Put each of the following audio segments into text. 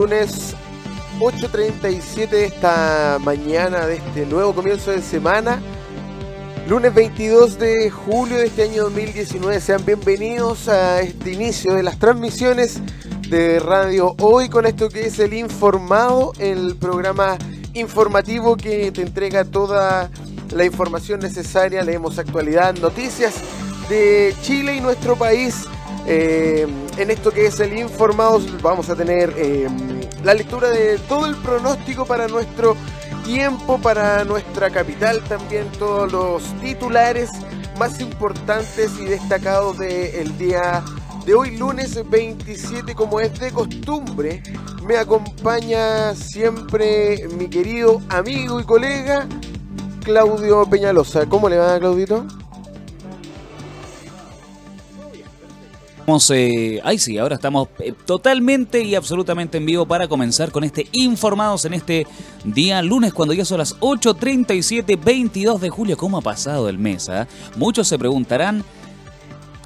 lunes 8.37 de esta mañana de este nuevo comienzo de semana. Lunes 22 de julio de este año 2019. Sean bienvenidos a este inicio de las transmisiones de Radio Hoy con esto que es el informado, el programa informativo que te entrega toda la información necesaria. Leemos actualidad, noticias de Chile y nuestro país. Eh, en esto que es el informado vamos a tener eh, la lectura de todo el pronóstico para nuestro tiempo, para nuestra capital, también todos los titulares más importantes y destacados del día de hoy, lunes 27, como es de costumbre. Me acompaña siempre mi querido amigo y colega Claudio Peñalosa. ¿Cómo le va, Claudito? Eh, ay sí, ahora estamos eh, totalmente y absolutamente en vivo para comenzar con este Informados en este día lunes cuando ya son las 8.37, 22 de julio. ¿Cómo ha pasado el mes? Ah? Muchos se preguntarán,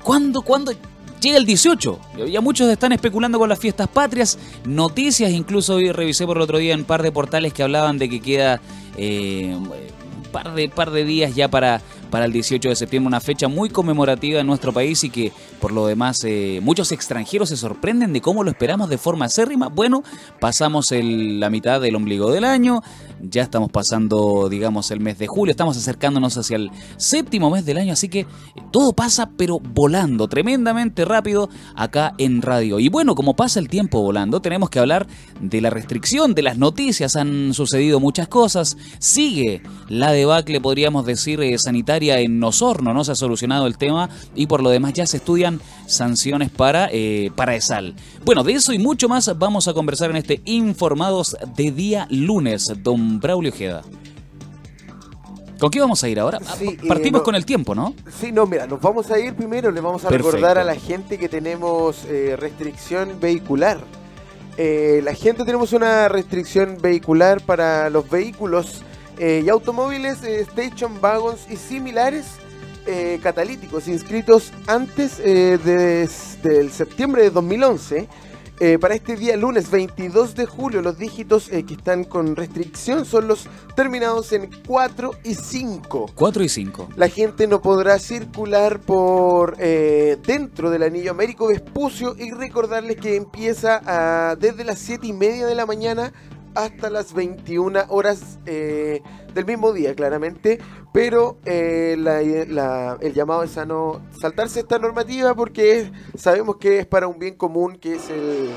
¿cuándo, cuándo llega el 18? Ya muchos están especulando con las fiestas patrias, noticias, incluso hoy revisé por el otro día en un par de portales que hablaban de que queda... Eh, par de, par de días ya para, para el 18 de septiembre, una fecha muy conmemorativa en nuestro país y que por lo demás eh, muchos extranjeros se sorprenden de cómo lo esperamos de forma acérrima. Bueno, pasamos la mitad del ombligo del año, ya estamos pasando, digamos, el mes de julio, estamos acercándonos hacia el séptimo mes del año, así que todo pasa pero volando, tremendamente rápido acá en radio. Y bueno, como pasa el tiempo volando, tenemos que hablar de la restricción, de las noticias, han sucedido muchas cosas, sigue la debacle, podríamos decir, eh, sanitaria en Osorno, no se ha solucionado el tema y por lo demás ya se estudian sanciones para, eh, para ESAL. Bueno, de eso y mucho más vamos a conversar en este Informados de día lunes. Don Braulio Ojeda. ¿Con qué vamos a ir ahora? Ah, partimos con el tiempo, ¿no? Sí, no, mira, nos vamos a ir primero, le vamos a recordar a la gente que tenemos eh, restricción vehicular. Eh, la gente tenemos una restricción vehicular para los vehículos eh, y automóviles station wagons y similares catalíticos inscritos antes del septiembre de 2011 eh, para este día lunes 22 de julio los dígitos eh, que están con restricción son los terminados en 4 y 5. 4 y 5. La gente no podrá circular por eh, dentro del anillo Américo Vespucio y recordarles que empieza desde las 7 y media de la mañana hasta las 21 horas del mismo día, claramente, pero eh, el llamado es a no saltarse esta normativa porque sabemos que es para un bien común, que es el,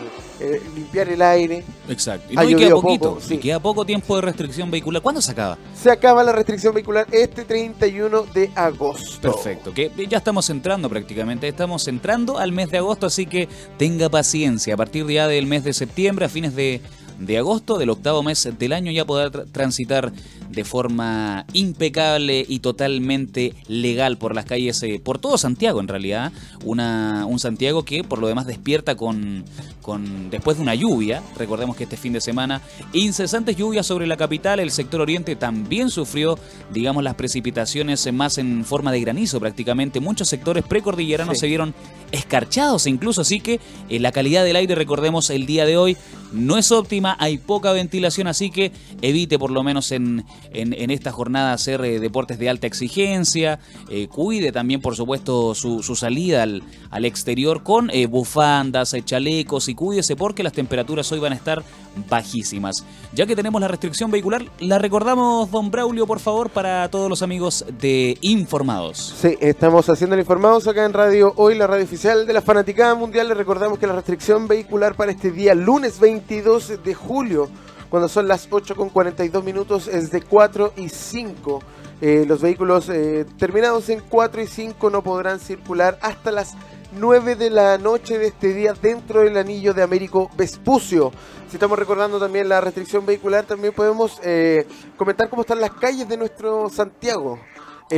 limpiar el aire. Exacto. Y, queda poquito, y queda poco tiempo de restricción vehicular. ¿Cuándo se acaba? Se acaba la restricción vehicular este 31 de agosto. Perfecto, que ya estamos entrando prácticamente, estamos entrando al mes de agosto, así que tenga paciencia. A partir ya del mes de septiembre, a fines de de agosto, del octavo mes del año, ya poder transitar de forma impecable y totalmente legal por las calles, eh, por todo Santiago en realidad. Una, un Santiago que por lo demás despierta con, con, después de una lluvia, recordemos que este fin de semana, incesantes lluvias sobre la capital, el sector oriente también sufrió, digamos, las precipitaciones más en forma de granizo prácticamente. Muchos sectores precordilleranos se vieron escarchados incluso, así que eh, la calidad del aire, recordemos, el día de hoy no es óptima, hay poca ventilación, así que evite por lo menos en, en, esta jornada hacer eh, deportes de alta exigencia, eh, cuide también por supuesto su, salida al, exterior con eh, bufandas, chalecos y cuídese porque las temperaturas hoy van a estar bajísimas. Ya que tenemos la restricción vehicular, la recordamos, don Braulio, por favor, para todos los amigos de Informados. Sí, estamos haciendo el Informados acá en Radio Hoy, la radio oficial de la Fanaticada Mundial. Le recordamos que la restricción vehicular para este día, lunes 22 de julio, cuando son las 8 con 42 minutos, es de 4 y 5. Eh, los vehículos eh, terminados en 4 y 5 no podrán circular hasta las 9 de la noche de este día dentro del anillo de Américo Vespucio. Si estamos recordando también la restricción vehicular, también podemos eh, comentar cómo están las calles de nuestro Santiago.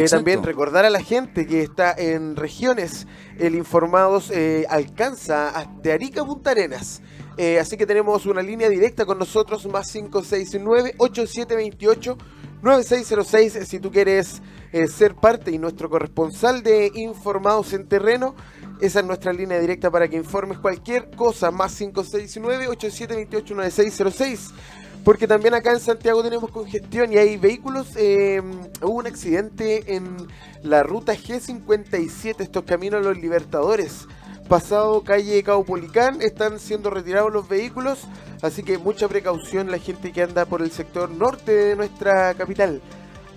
también recordar a la gente que está en regiones, el Informados alcanza de Arica a Punta Arenas. Eh, así que tenemos una línea directa con nosotros, más 569-8728-9606. Si tú quieres eh, ser parte y nuestro corresponsal de Informados en Terreno, Esa es nuestra línea directa para que informes cualquier cosa, más 569-8728-9606. Porque también acá en Santiago tenemos congestión y hay vehículos. Eh, hubo un accidente en la ruta G57, estos caminos los Libertadores. Pasado calle Caupolicán, están siendo retirados los vehículos, así que mucha precaución la gente que anda por el sector norte de nuestra capital.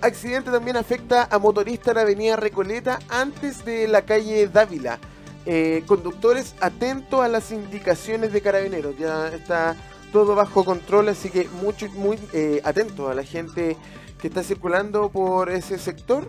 Accidente también afecta a motoristas en la avenida Recoleta antes de la calle Dávila. Eh, conductores atentos a las indicaciones de carabineros, ya está todo bajo control, así que mucho, muy eh, atentos a la gente que está circulando por ese sector.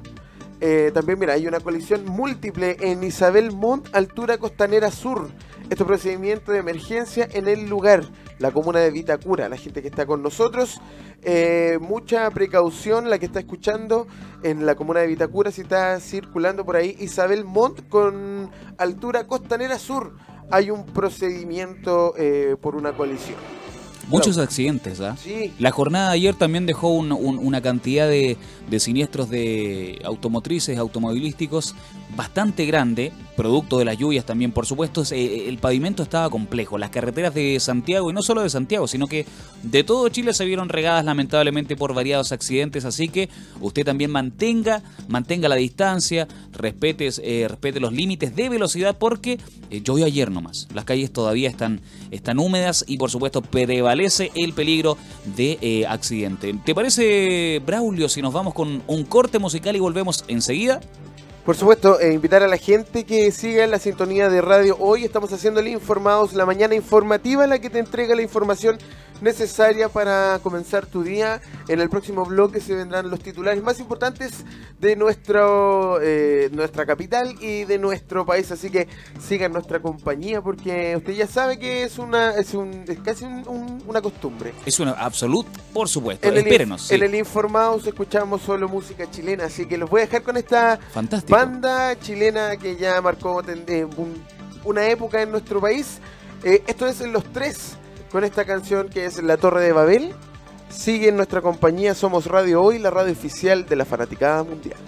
Eh, también, mira, hay una colisión múltiple en Isabel Mont, altura costanera sur. Este procedimiento de emergencia en el lugar, la comuna de Vitacura, la gente que está con nosotros. Eh, mucha precaución, la que está escuchando en la comuna de Vitacura, si está circulando por ahí Isabel Mont con altura costanera sur. Hay un procedimiento por una colisión. Muchos accidentes, ¿ah? Sí. La jornada de ayer también dejó una cantidad de, de, siniestros de automotrices, automovilísticos bastante grande, producto de las lluvias también, por supuesto. Eh, el pavimento estaba complejo. Las carreteras de Santiago, y no solo de Santiago, sino que de todo Chile se vieron regadas lamentablemente por variados accidentes. Así que usted también mantenga, mantenga la distancia, respete, eh, respete los límites de velocidad, porque eh, llovió ayer nomás. Las calles todavía están, están húmedas y, por supuesto, prevalece el peligro de eh, accidente. ¿Te parece, Braulio, si nos vamos con un corte musical y volvemos enseguida? Por supuesto, eh, invitar a la gente que siga la sintonía de radio. Hoy estamos haciendo Informados, la mañana informativa, la que te entrega la información necesaria para comenzar tu día. En el próximo bloque se vendrán los titulares más importantes de nuestro, eh, nuestra capital y de nuestro país. Así que sigan nuestra compañía porque usted ya sabe que es una es, un, es casi una costumbre. Es una absoluta, por supuesto. En Espérenos. El, En el Informados escuchamos solo música chilena, así que los voy a dejar con esta banda chilena que ya marcó eh, una época en nuestro país. Eh, esto es en los tres con esta canción que es La Torre de Babel. Sigue en nuestra compañía Somos Radio Hoy, la radio oficial de la Fanaticada Mundial.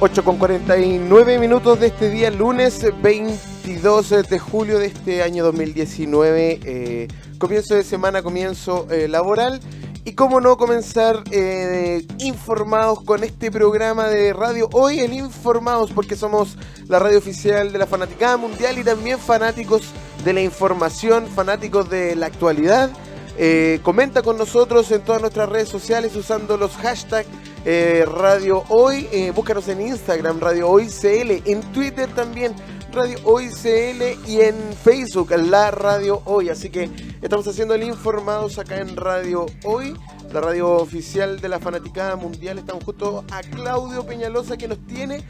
8 con 49 minutos de este día, lunes 22 de julio de este año 2019. Eh, comienzo de semana, comienzo eh, laboral. Y cómo no comenzar eh, informados con este programa de radio hoy en Informados, porque somos la radio oficial de la Fanaticada Mundial y también fanáticos de la información, fanáticos de la actualidad. Eh, comenta con nosotros en todas nuestras redes sociales usando los hashtags eh, Radio Hoy. búscanos en Instagram, Radio Hoy CL, en Twitter también. Radio Hoy CL y en Facebook, la Radio Hoy. Así que estamos haciendo el informados acá en Radio Hoy, la radio oficial de la Fanaticada Mundial. Estamos junto a Claudio Peñalosa que nos tiene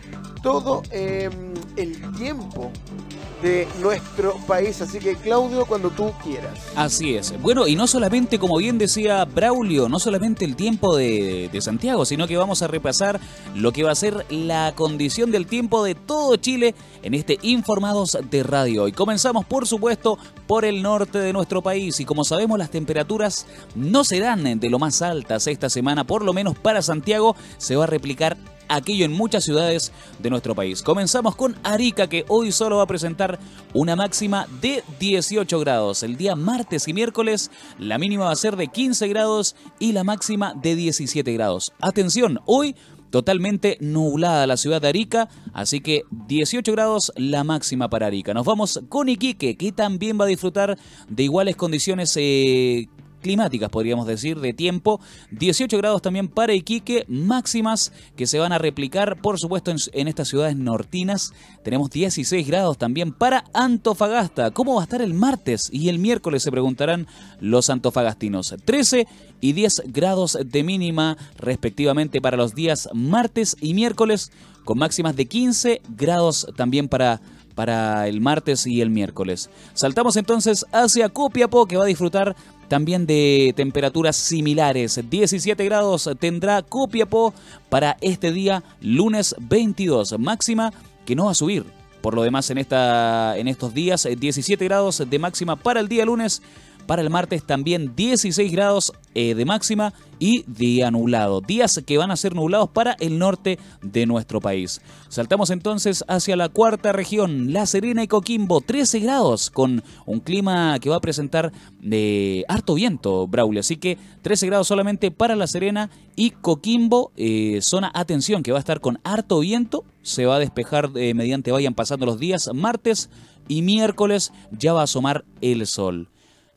todo em, el tiempo de nuestro país. Así que Claudio, cuando tú quieras. Así es. Bueno, y no solamente, como bien decía Braulio, no solamente el tiempo de, Santiago, sino que vamos a repasar lo que va a ser la condición del tiempo de todo Chile en este Informados de Radio. Y comenzamos, por supuesto, por el norte de nuestro país. Y como sabemos, las temperaturas no serán de lo más altas esta semana, por lo menos para Santiago, se va a replicar aquello en muchas ciudades de nuestro país. Comenzamos con Arica, que hoy solo va a presentar una máxima de 18 grados. El día martes y miércoles la mínima va a ser de 15 grados y la máxima de 17 grados. Atención, hoy totalmente nublada la ciudad de Arica, así que 18 grados la máxima para Arica. Nos vamos con Iquique, que también va a disfrutar de iguales condiciones eh, climáticas, podríamos decir, de tiempo. 18 grados también para Iquique, máximas que se van a replicar, por supuesto, en, estas ciudades nortinas. Tenemos 16 grados también para Antofagasta. ¿Cómo va a estar el martes y el miércoles? Se preguntarán los antofagastinos. 13 y 10 grados de mínima respectivamente para los días martes y miércoles, con máximas de 15 grados también para para el martes y el miércoles. Saltamos entonces hacia Copiapó, que va a disfrutar también de temperaturas similares. 17 grados tendrá Copiapó para este día lunes 22. Máxima que no va a subir. Por lo demás en, esta, en estos días 17 grados de máxima para el día lunes Para el martes también 16 grados eh, de máxima y día nublado. Días que van a ser nublados para el norte de nuestro país. Saltamos entonces hacia la cuarta región, La Serena y Coquimbo, 13 grados, con un clima que va a presentar de harto viento, Braulio. Así que 13 grados solamente para La Serena y Coquimbo, eh, zona atención que va a estar con harto viento. Se va a despejar eh, mediante vayan pasando los días. Martes y miércoles ya va a asomar el sol.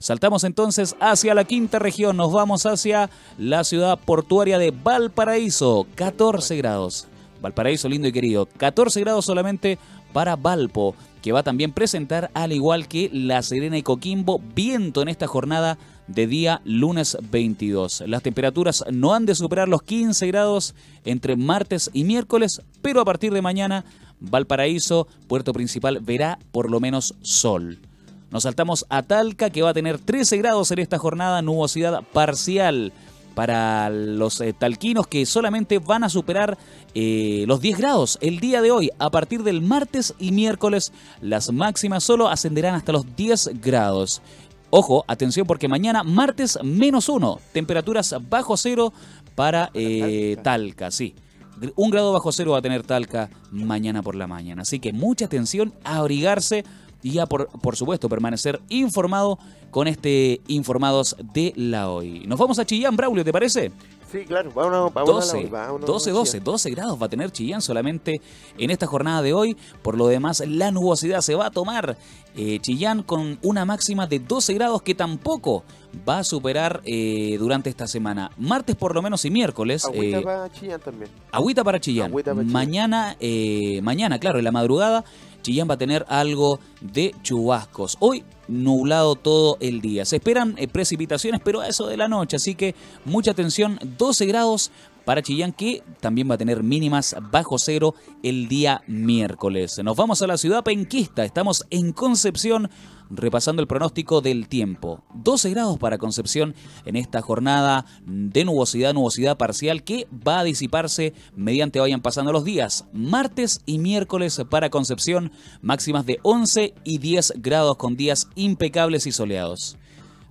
Saltamos entonces hacia la quinta región, nos vamos hacia la ciudad portuaria de Valparaíso, 14 grados. Valparaíso lindo y querido, 14 grados solamente para Valpo, que va a también presentar, al igual que La Serena y Coquimbo, viento en esta jornada de día lunes 22. Las temperaturas no han de superar los 15 grados entre martes y miércoles, pero a partir de mañana Valparaíso, puerto principal, verá por lo menos sol. Nos saltamos a Talca, que va a tener 13 grados en esta jornada, nubosidad parcial para los eh, talquinos que solamente van a superar eh, los 10 grados el día de hoy. A partir del martes y miércoles, las máximas solo ascenderán hasta los 10 grados. Ojo, atención porque mañana martes menos 1, temperaturas bajo cero para eh, Talca, sí. Un grado bajo cero va a tener Talca mañana por la mañana. Así que mucha atención, a abrigarse y ya por, por supuesto permanecer informado con este Informados de la Hoy. Nos vamos a Chillán, Braulio, ¿te parece? Sí, claro, vámonos, 12, 12, 12, 12 grados va a tener Chillán solamente en esta jornada de hoy. Por lo demás, la nubosidad se va a tomar eh, Chillán con una máxima de 12 grados que tampoco va a superar eh, durante esta semana. Martes por lo menos y miércoles. Agüita eh, para Chillán también. Agüita para Chillán. Mañana, mañana, claro, en la madrugada Chillán va a tener algo de chubascos. Hoy nublado todo el día. Se esperan eh, precipitaciones, pero a eso de la noche, así que mucha atención, 12 grados para Chillán, que también va a tener mínimas bajo cero el día miércoles. Nos vamos a la ciudad penquista, estamos en Concepción repasando el pronóstico del tiempo. 12 grados para Concepción en esta jornada de nubosidad, nubosidad parcial que va a disiparse mediante vayan pasando los días. Martes y miércoles para Concepción, máximas de 11 y 10 grados con días impecables y soleados.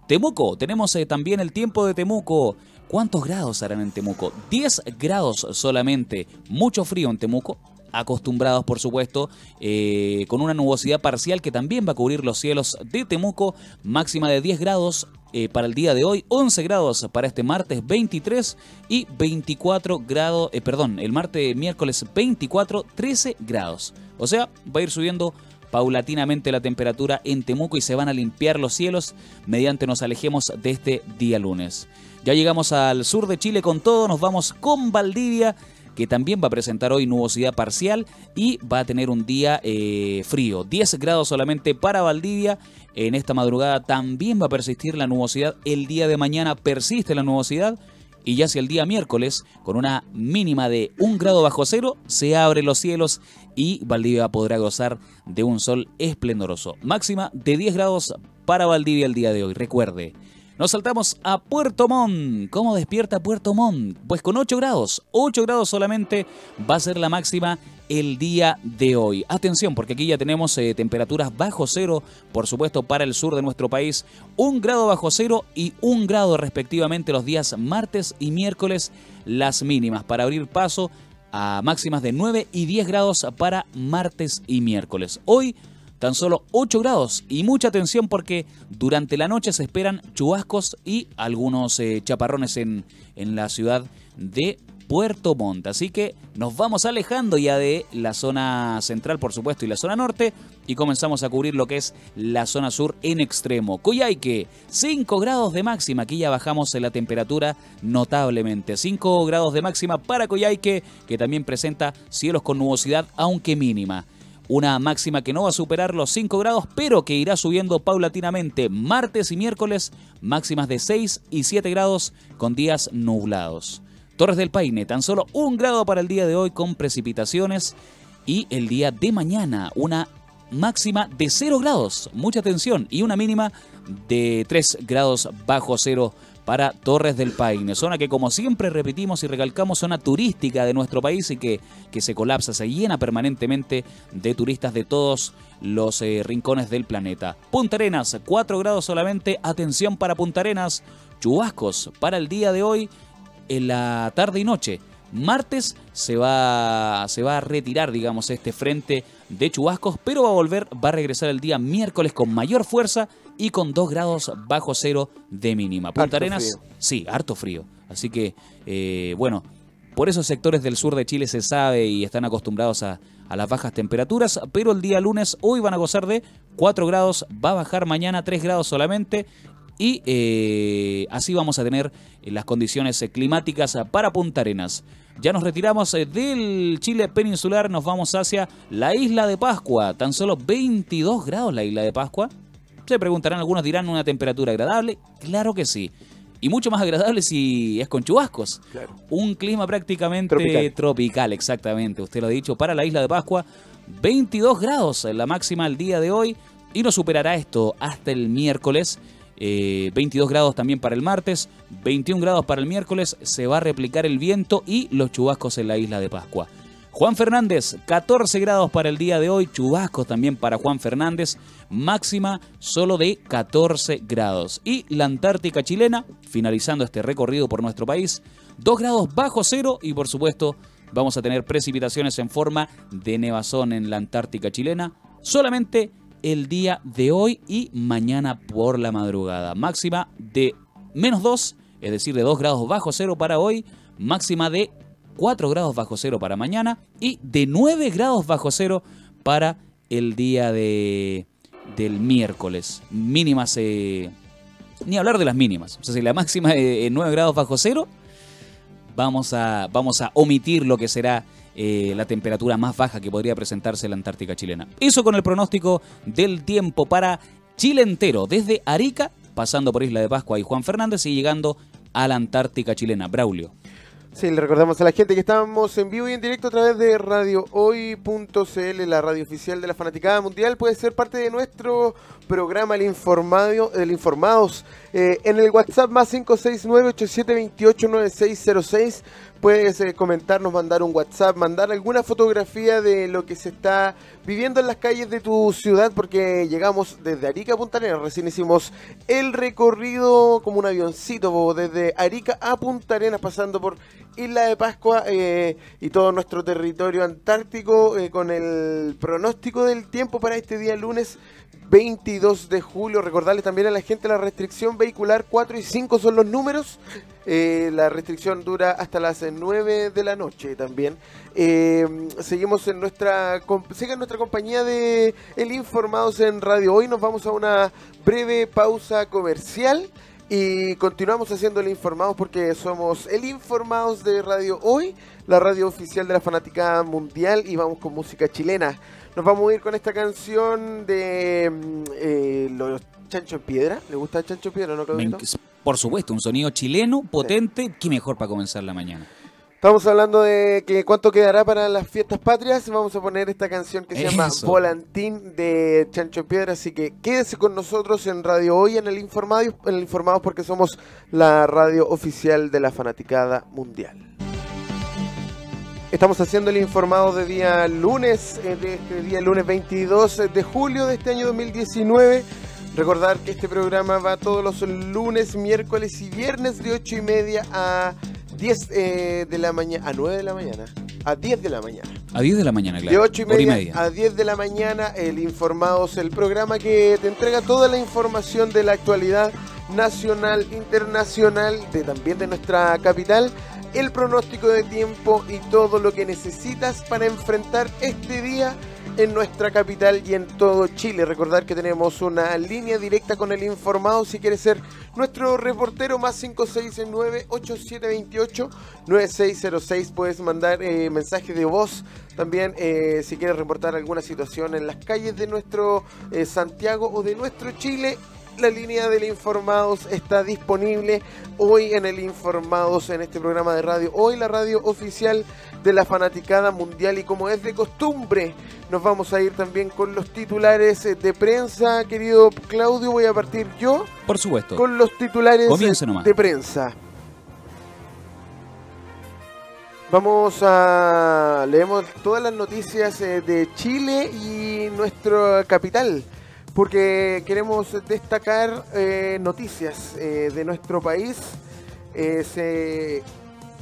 Temuco, tenemos eh, también el tiempo de Temuco. ¿Cuántos grados harán en Temuco? 10 grados solamente. Mucho frío en Temuco. Acostumbrados, por supuesto, eh, con una nubosidad parcial que también va a cubrir los cielos de Temuco. Máxima de 10 grados eh, para el día de hoy, 11 grados para este martes 23 y 24 grados, eh, perdón, el martes miércoles 24, 13 grados. O sea, va a ir subiendo paulatinamente la temperatura en Temuco y se van a limpiar los cielos mediante nos alejemos de este día lunes. Ya llegamos al sur de Chile con todo, nos vamos con Valdivia que también va a presentar hoy nubosidad parcial y va a tener un día eh, frío. 10 grados solamente para Valdivia. En esta madrugada también va a persistir la nubosidad. El día de mañana persiste la nubosidad. Y ya hacia el día miércoles, con una mínima de un grado bajo cero, se abren los cielos y Valdivia podrá gozar de un sol esplendoroso. Máxima de 10 grados para Valdivia el día de hoy. Recuerde, nos saltamos a Puerto Montt. ¿Cómo despierta Puerto Montt? Pues con 8 grados. 8 grados solamente va a ser la máxima el día de hoy. Atención, porque aquí ya tenemos eh, temperaturas bajo cero, por supuesto, para el sur de nuestro país. Un grado bajo cero y un grado respectivamente los días martes y miércoles, las mínimas, para abrir paso a máximas de 9 y 10 grados para martes y miércoles. Hoy tan solo 8 grados y mucha atención porque durante la noche se esperan chubascos y algunos eh, chaparrones en, en la ciudad de Puerto Montt. Así que nos vamos alejando ya de la zona central, por supuesto, y la zona norte, y comenzamos a cubrir lo que es la zona sur en extremo. Coyhaique, 5 grados de máxima. Aquí ya bajamos la temperatura notablemente. 5 grados de máxima para Coyhaique, que también presenta cielos con nubosidad, aunque mínima una máxima que no va a superar los 5 grados, pero que irá subiendo paulatinamente martes y miércoles, máximas de 6 y 7 grados con días nublados. Torres del Paine, tan solo un grado para el día de hoy con precipitaciones y el día de mañana una máxima de 0 grados, mucha atención, y una mínima de 3 grados bajo cero para Torres del Paine, zona que como siempre repetimos y recalcamos, zona turística de nuestro país y que, que se colapsa, se llena permanentemente de turistas de todos los eh, rincones del planeta. Punta Arenas, 4 grados solamente, atención para Punta Arenas, chubascos para el día de hoy en la tarde y noche. Martes se va, se va a retirar, digamos, este frente de chubascos, pero va a volver, va a regresar el día miércoles con mayor fuerza y con 2 grados bajo cero de mínima. Punta Arenas, sí, harto frío. Así que, eh, bueno, por esos sectores del sur de Chile se sabe y están acostumbrados a, a las bajas temperaturas, pero el día lunes hoy van a gozar de 4 grados, va a bajar mañana 3 grados solamente y eh, así vamos a tener eh, las condiciones climáticas para Punta Arenas. Ya nos retiramos del Chile peninsular, nos vamos hacia la isla de Pascua, tan solo 22 grados la isla de Pascua. Se preguntarán, algunos dirán una temperatura agradable, claro que sí. Y mucho más agradable si es con chubascos. Un clima prácticamente tropical. tropical, exactamente. Usted lo ha dicho, para la isla de Pascua, 22 grados la máxima el día de hoy. Y no superará esto hasta el miércoles 22 eh, grados también para el martes, 21 grados para el miércoles, se va a replicar el viento y los chubascos en la isla de Pascua. Juan Fernández, 14 grados para el día de hoy, chubascos también para Juan Fernández, máxima solo de 14 grados. Y la Antártica chilena, finalizando este recorrido por nuestro país, 2 grados bajo cero y por supuesto vamos a tener precipitaciones en forma de nevazón en la Antártica chilena, solamente el día de hoy y mañana por la madrugada. Máxima de menos 2, es decir, de 2 grados bajo cero para hoy, máxima de 4 grados bajo cero para mañana y de 9 grados bajo cero para el día de, del miércoles. Mínimas, eh, ni hablar de las mínimas. O sea, si la máxima es 9 grados bajo cero, vamos a, vamos a omitir lo que será eh, la temperatura más baja que podría presentarse en la Antártica chilena. Eso con el pronóstico del tiempo para Chile entero, desde Arica, pasando por Isla de Pascua y Juan Fernández y llegando a la Antártica chilena. Braulio. Sí, le recordamos a la gente que estamos en vivo y en directo a través de radiohoy.cl, la radio oficial de la Fanaticada Mundial. Puede ser parte de nuestro programa El, Informado, el Informados eh, en el WhatsApp más 569-8728-9606 puedes eh, comentarnos, mandar un WhatsApp, mandar alguna fotografía de lo que se está viviendo en las calles de tu ciudad, porque llegamos desde Arica a Punta Arenas. Recién hicimos el recorrido como un avioncito, desde Arica a Punta Arenas, pasando por Isla de Pascua eh, y todo nuestro territorio antártico, con el pronóstico del tiempo para este día lunes 22 de julio. Recordarles también a la gente la restricción vehicular 4 y 5 son los números. Eh, la restricción dura hasta las 9 de la noche también. Eh, seguimos en nuestra, nuestra compañía de El Informados en Radio. Hoy nos vamos a una breve pausa comercial. Y continuamos haciendo el Informados porque somos el Informados de Radio Hoy, la radio oficial de la Fanática Mundial y vamos con música chilena. Nos vamos a ir con esta canción de mm, eh, los Chancho en Piedra. ¿Le gusta Chancho en Piedra, no, Por supuesto, un sonido chileno, potente. Qué mejor para comenzar la mañana. Estamos hablando de que cuánto quedará para las fiestas patrias. Vamos a poner esta canción que se llama Volantín de Chancho en Piedra. Así que quédese con nosotros en Radio Hoy, en el Informados, en el Informados porque somos la radio oficial de la fanaticada mundial. Estamos haciendo el informado de día lunes, eh, de este día lunes 22 de julio de este año 2019. Recordar que este programa va todos los lunes, miércoles y viernes de 8 y media a 10 eh, de la mañana, a 9 de la mañana, a 10 de la mañana. A 10 de la mañana, claro. De 8 y media, a 10 de la mañana, el Informados, el programa que te entrega toda la información de la actualidad nacional, internacional, de también de nuestra capital el pronóstico de tiempo y todo lo que necesitas para enfrentar este día en nuestra capital y en todo Chile. Recordar que tenemos una línea directa con el informado si quieres ser nuestro reportero más 569-8728-9606. Puedes mandar eh, mensajes de voz también eh, si quieres reportar alguna situación en las calles de nuestro eh, Santiago o de nuestro Chile la línea del Informados está disponible hoy en el Informados, en este programa de radio. Hoy la radio oficial de la fanaticada mundial y como es de costumbre, nos vamos a ir también con los titulares de prensa. Querido Claudio, voy a partir yo. Por supuesto. Con los titulares de prensa. Vamos a leemos todas las noticias eh, de Chile y nuestra capital, porque queremos destacar eh, noticias eh, de nuestro país. se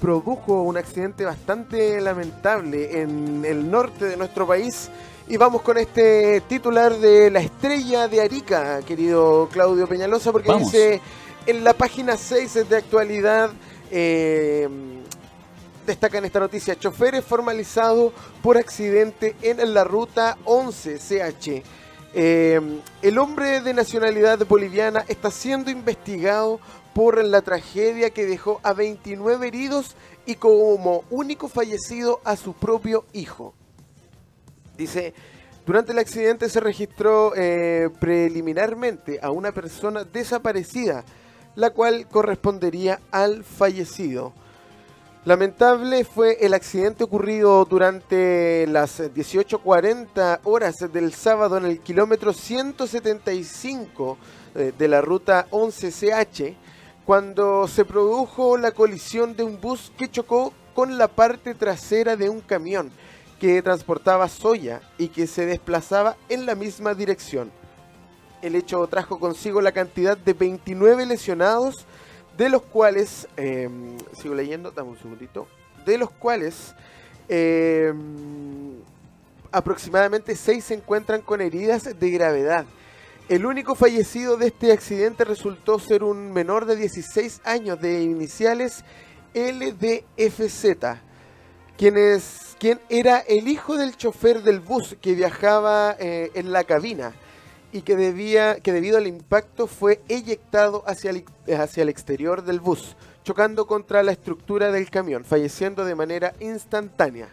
produjo un accidente bastante lamentable en el norte de nuestro país y vamos con este titular de la estrella de Arica, querido Claudio Peñalosa, porque dice en la página 6 de actualidad destacan esta noticia. Chofer formalizado por accidente en la ruta 11 CH. Eh, el hombre de nacionalidad boliviana está siendo investigado por la tragedia que dejó a 29 heridos y como único fallecido a su propio hijo. Dice, durante el accidente se registró eh, preliminarmente a una persona desaparecida, la cual correspondería al fallecido. Lamentable fue el accidente ocurrido durante las 18.40 horas del sábado en el kilómetro 175 eh, de la ruta 11CH, cuando se produjo la colisión de un bus que chocó con la parte trasera de un camión que transportaba soya y que se desplazaba en la misma dirección. El hecho trajo consigo la cantidad de 29 lesionados, de los cuales, em, sigo leyendo, dame un segundito, de los cuales em, aproximadamente 6 se encuentran con heridas de gravedad. El único fallecido de este accidente resultó ser un menor de 16 años de iniciales LDFZ, quien, es, quien era el hijo del chofer del bus que viajaba eh, en la cabina y que, debía, que debido al impacto fue eyectado hacia el, hacia el exterior del bus, chocando contra la estructura del camión, falleciendo de manera instantánea.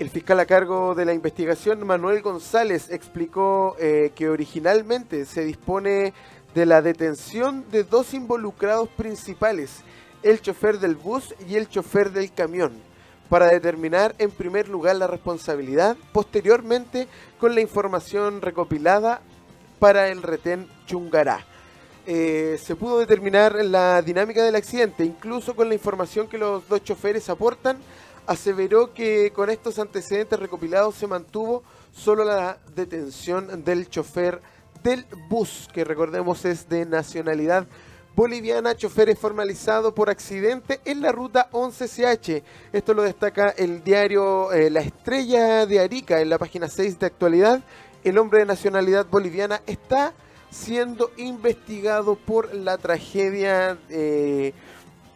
El fiscal a cargo de la investigación, Manuel González, explicó eh, que originalmente se dispone de la detención de dos involucrados principales, el chofer del bus y el chofer del camión, para determinar en primer lugar la responsabilidad, posteriormente con la información recopilada para el retén Chungará. Eh, se pudo determinar la dinámica del accidente, incluso con la información que los dos choferes aportan, aseveró que con estos antecedentes recopilados se mantuvo solo la detención del chofer del bus, que recordemos es de nacionalidad boliviana, chofer formalizado por accidente en la ruta 11CH. Esto lo destaca el diario eh, La Estrella de Arica en la página 6 de actualidad el hombre de nacionalidad boliviana está siendo investigado por la tragedia eh,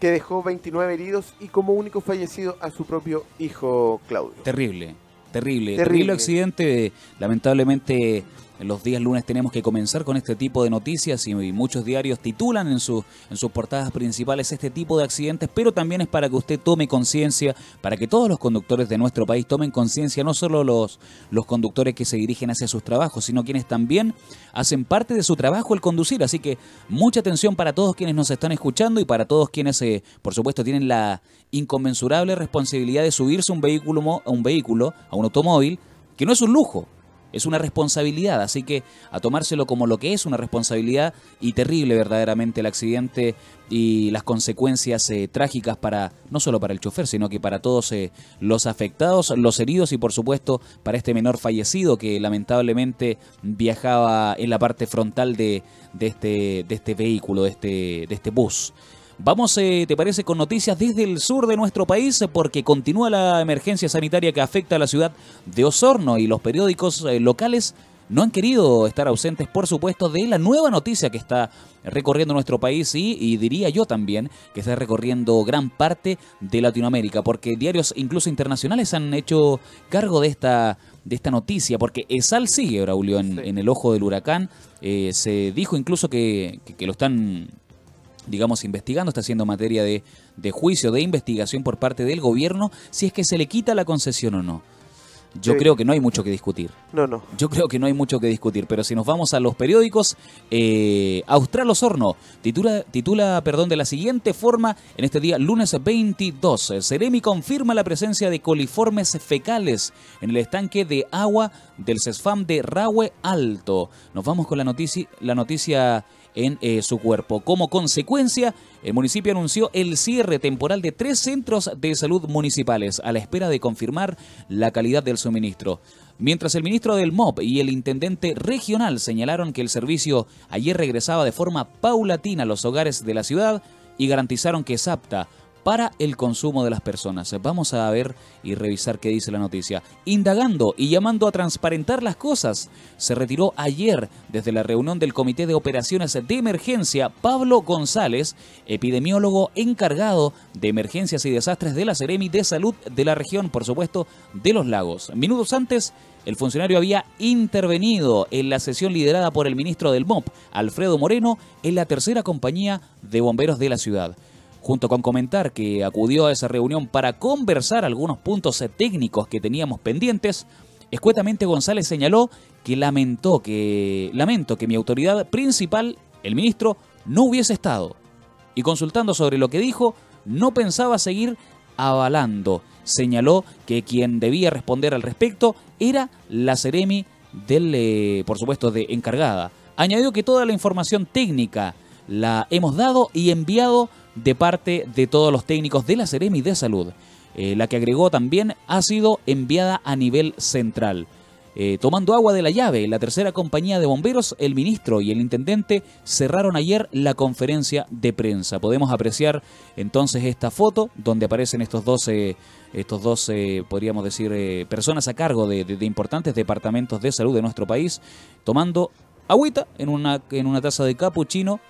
que dejó 29 heridos y como único fallecido a su propio hijo Claudio. Terrible, terrible, terrible, terrible accidente, lamentablemente los días lunes tenemos que comenzar con este tipo de noticias y muchos diarios titulan en, en sus portadas principales este tipo de accidentes, pero también es para que usted tome conciencia, para que todos los conductores de nuestro país tomen conciencia, no solo los, los conductores que se dirigen hacia sus trabajos, sino quienes también hacen parte de su trabajo el conducir. Así que mucha atención para todos quienes nos están escuchando y para todos quienes, eh, por supuesto, tienen la inconmensurable responsabilidad de subirse un vehículo, a un vehículo, a un automóvil, que no es un lujo, es una responsabilidad, así que a tomárselo como lo que es una responsabilidad y terrible verdaderamente el accidente y las consecuencias eh, trágicas para no solo para el chofer, sino que para todos eh, los afectados, los heridos y por supuesto para este menor fallecido que lamentablemente viajaba en la parte frontal de, de, este, de este vehículo, de este, de este bus. Vamos, eh, ¿te parece, con noticias desde el sur de nuestro país? Porque continúa la emergencia sanitaria que afecta a la ciudad de Osorno y los periódicos eh, locales no han querido estar ausentes, por supuesto, de la nueva noticia que está recorriendo nuestro país y, y, diría yo también que está recorriendo gran parte de Latinoamérica, porque diarios incluso internacionales han hecho cargo de esta de esta noticia, porque ESAL sigue, Braulio, en, en el ojo del huracán. Eh, se dijo incluso que, que, que lo están digamos, investigando, está haciendo materia de, de, juicio, de investigación por parte del gobierno, si es que se le quita la concesión o no. yo creo que no hay mucho que discutir. No, no. Yo creo que no hay mucho que discutir, pero si nos vamos a los periódicos, eh, Austral Osorno titula, titula perdón, de la siguiente forma en este día, lunes 22. Ceremi confirma la presencia de coliformes fecales en el estanque de agua del CESFAM de Rahue Alto. Nos vamos con la noticia, la noticia en eh, su cuerpo. Como consecuencia, el municipio anunció el cierre temporal de tres centros de salud municipales a la espera de confirmar la calidad del suministro. Mientras el ministro del MOP y el intendente regional señalaron que el servicio ayer regresaba de forma paulatina a los hogares de la ciudad y garantizaron que es apta para el consumo de las personas. Vamos a ver y revisar qué dice la noticia. Indagando y llamando a transparentar las cosas, se retiró ayer desde la reunión del Comité de Operaciones de Emergencia Pablo González, epidemiólogo encargado de emergencias y desastres de la Seremi de Salud de la región, por supuesto, de los lagos. Minutos antes, el funcionario había intervenido en la sesión liderada por el ministro del MOP, Alfredo Moreno, en la tercera compañía de bomberos de la ciudad junto con comentar que acudió a esa reunión para conversar algunos puntos técnicos que teníamos pendientes, escuetamente González señaló que lamentó que lamento que mi autoridad principal, el ministro, no hubiese estado. Y consultando sobre lo que dijo, no pensaba seguir avalando. Señaló que quien debía responder al respecto era la Ceremi del, eh, por supuesto, de encargada. Añadió que toda la información técnica la hemos dado y enviado de parte de todos los técnicos de la Seremi de Salud. Eh, la que agregó también ha sido enviada a nivel central. Eh, tomando agua de la llave, la tercera compañía de bomberos, el ministro y el intendente cerraron ayer la conferencia de prensa. Podemos apreciar entonces esta foto donde aparecen estos dos, estos dos podríamos decir, personas a cargo de, de, importantes departamentos de salud de nuestro país, tomando agüita en una, en una taza de capuchino